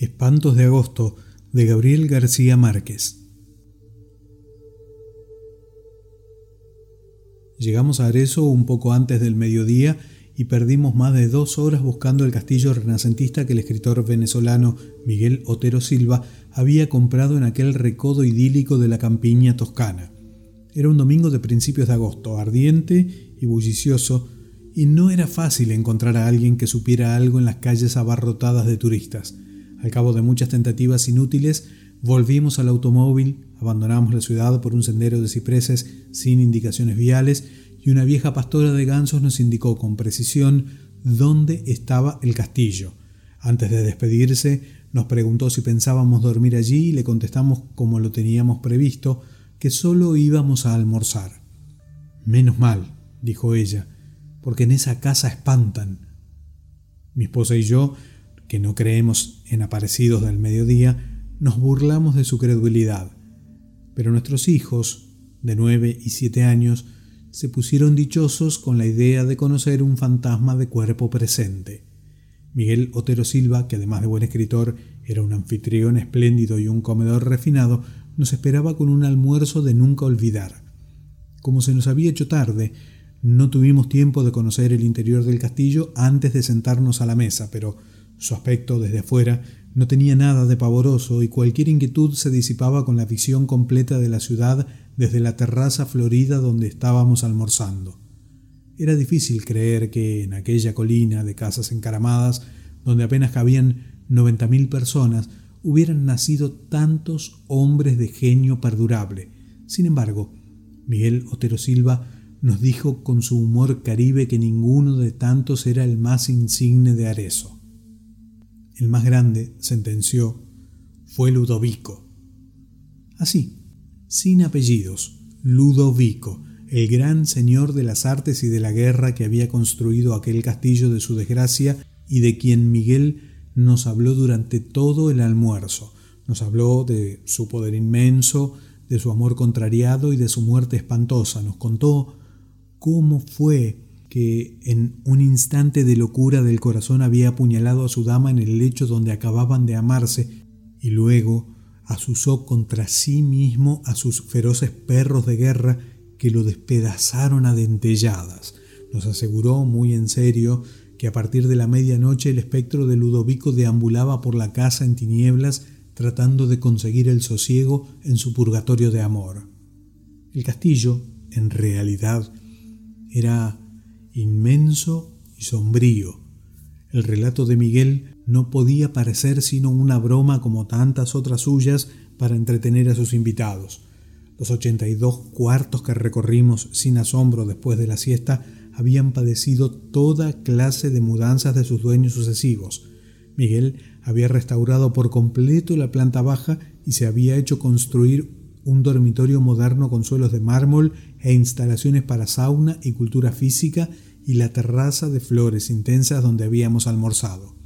Espantos de agosto de Gabriel García Márquez. Llegamos a Arezzo un poco antes del mediodía y perdimos más de dos horas buscando el castillo renacentista que el escritor venezolano Miguel Otero Silva había comprado en aquel recodo idílico de la campiña toscana. Era un domingo de principios de agosto, ardiente y bullicioso, y no era fácil encontrar a alguien que supiera algo en las calles abarrotadas de turistas. Al cabo de muchas tentativas inútiles, volvimos al automóvil, abandonamos la ciudad por un sendero de cipreses sin indicaciones viales y una vieja pastora de gansos nos indicó con precisión dónde estaba el castillo. Antes de despedirse, nos preguntó si pensábamos dormir allí y le contestamos como lo teníamos previsto, que solo íbamos a almorzar. Menos mal, dijo ella, porque en esa casa espantan. Mi esposa y yo que no creemos en aparecidos del mediodía, nos burlamos de su credulidad. Pero nuestros hijos, de nueve y siete años, se pusieron dichosos con la idea de conocer un fantasma de cuerpo presente. Miguel Otero Silva, que además de buen escritor era un anfitrión espléndido y un comedor refinado, nos esperaba con un almuerzo de nunca olvidar. Como se nos había hecho tarde, no tuvimos tiempo de conocer el interior del castillo antes de sentarnos a la mesa, pero su aspecto desde afuera no tenía nada de pavoroso y cualquier inquietud se disipaba con la visión completa de la ciudad desde la terraza florida donde estábamos almorzando. Era difícil creer que en aquella colina de casas encaramadas, donde apenas cabían noventa mil personas, hubieran nacido tantos hombres de genio perdurable. Sin embargo, Miguel Otero Silva nos dijo con su humor caribe que ninguno de tantos era el más insigne de Arezo el más grande, sentenció, fue Ludovico. Así, sin apellidos, Ludovico, el gran señor de las artes y de la guerra que había construido aquel castillo de su desgracia y de quien Miguel nos habló durante todo el almuerzo. Nos habló de su poder inmenso, de su amor contrariado y de su muerte espantosa. Nos contó cómo fue que en un instante de locura del corazón había apuñalado a su dama en el lecho donde acababan de amarse y luego asusó contra sí mismo a sus feroces perros de guerra que lo despedazaron a dentelladas. Nos aseguró muy en serio que a partir de la medianoche el espectro de Ludovico deambulaba por la casa en tinieblas tratando de conseguir el sosiego en su purgatorio de amor. El castillo, en realidad, era inmenso y sombrío. El relato de Miguel no podía parecer sino una broma como tantas otras suyas para entretener a sus invitados. Los ochenta y dos cuartos que recorrimos sin asombro después de la siesta habían padecido toda clase de mudanzas de sus dueños sucesivos. Miguel había restaurado por completo la planta baja y se había hecho construir un dormitorio moderno con suelos de mármol e instalaciones para sauna y cultura física y la terraza de flores intensas donde habíamos almorzado.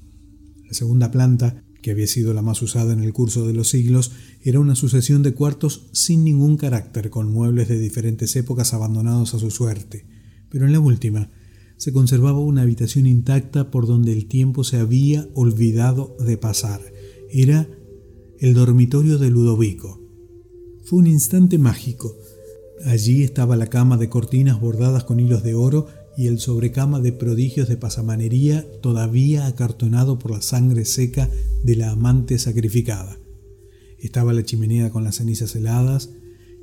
La segunda planta, que había sido la más usada en el curso de los siglos, era una sucesión de cuartos sin ningún carácter, con muebles de diferentes épocas abandonados a su suerte. Pero en la última se conservaba una habitación intacta por donde el tiempo se había olvidado de pasar. Era el dormitorio de Ludovico. Fue un instante mágico. Allí estaba la cama de cortinas bordadas con hilos de oro y el sobrecama de prodigios de pasamanería todavía acartonado por la sangre seca de la amante sacrificada. Estaba la chimenea con las cenizas heladas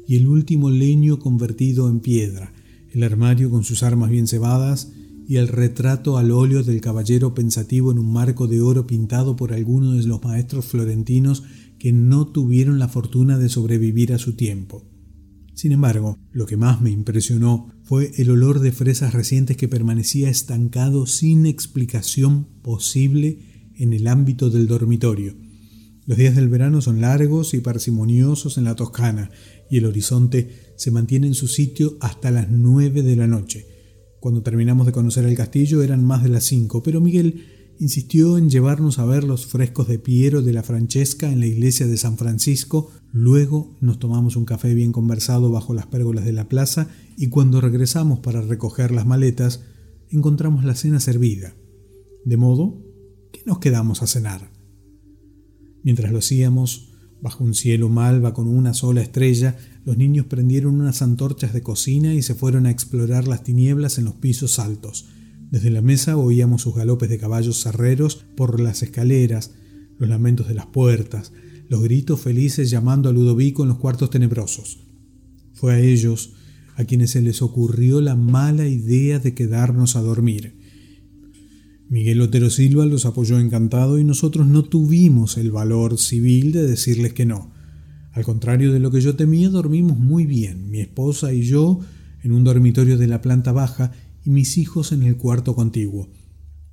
y el último leño convertido en piedra, el armario con sus armas bien cebadas y el retrato al óleo del caballero pensativo en un marco de oro pintado por alguno de los maestros florentinos que no tuvieron la fortuna de sobrevivir a su tiempo. Sin embargo, lo que más me impresionó fue el olor de fresas recientes que permanecía estancado sin explicación posible en el ámbito del dormitorio. Los días del verano son largos y parsimoniosos en la Toscana y el horizonte se mantiene en su sitio hasta las nueve de la noche. Cuando terminamos de conocer el castillo eran más de las cinco, pero Miguel insistió en llevarnos a ver los frescos de Piero de la Francesca en la iglesia de San Francisco, luego nos tomamos un café bien conversado bajo las pérgolas de la plaza y cuando regresamos para recoger las maletas, encontramos la cena servida, de modo que nos quedamos a cenar. Mientras lo hacíamos, bajo un cielo malva con una sola estrella, los niños prendieron unas antorchas de cocina y se fueron a explorar las tinieblas en los pisos altos. Desde la mesa oíamos sus galopes de caballos cerreros por las escaleras, los lamentos de las puertas, los gritos felices llamando a Ludovico en los cuartos tenebrosos. Fue a ellos a quienes se les ocurrió la mala idea de quedarnos a dormir. Miguel Otero Silva los apoyó encantado y nosotros no tuvimos el valor civil de decirles que no. Al contrario de lo que yo temía, dormimos muy bien, mi esposa y yo en un dormitorio de la planta baja y mis hijos en el cuarto contiguo.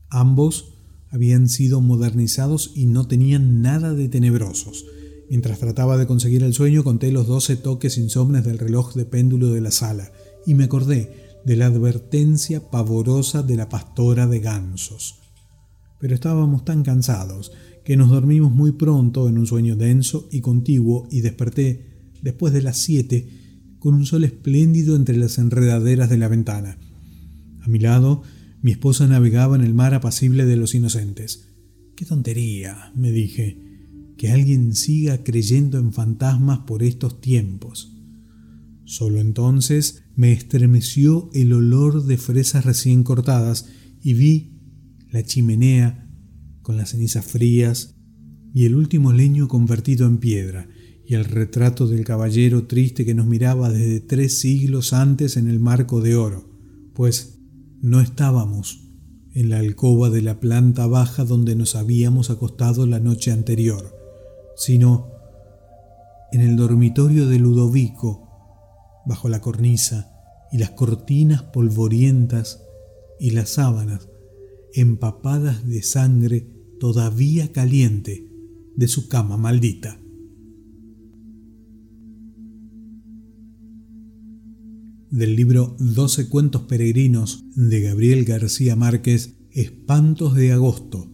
Ambos habían sido modernizados y no tenían nada de tenebrosos. Mientras trataba de conseguir el sueño, conté los doce toques insomnes del reloj de péndulo de la sala y me acordé de la advertencia pavorosa de la pastora de gansos. Pero estábamos tan cansados que nos dormimos muy pronto en un sueño denso y contiguo y desperté, después de las siete, con un sol espléndido entre las enredaderas de la ventana. A mi lado, mi esposa navegaba en el mar apacible de los inocentes. Qué tontería, me dije, que alguien siga creyendo en fantasmas por estos tiempos. Solo entonces me estremeció el olor de fresas recién cortadas y vi la chimenea con las cenizas frías y el último leño convertido en piedra y el retrato del caballero triste que nos miraba desde tres siglos antes en el marco de oro, pues no estábamos en la alcoba de la planta baja donde nos habíamos acostado la noche anterior, sino en el dormitorio de Ludovico, bajo la cornisa y las cortinas polvorientas y las sábanas empapadas de sangre todavía caliente de su cama maldita. Del libro Doce cuentos peregrinos de Gabriel García Márquez, Espantos de Agosto,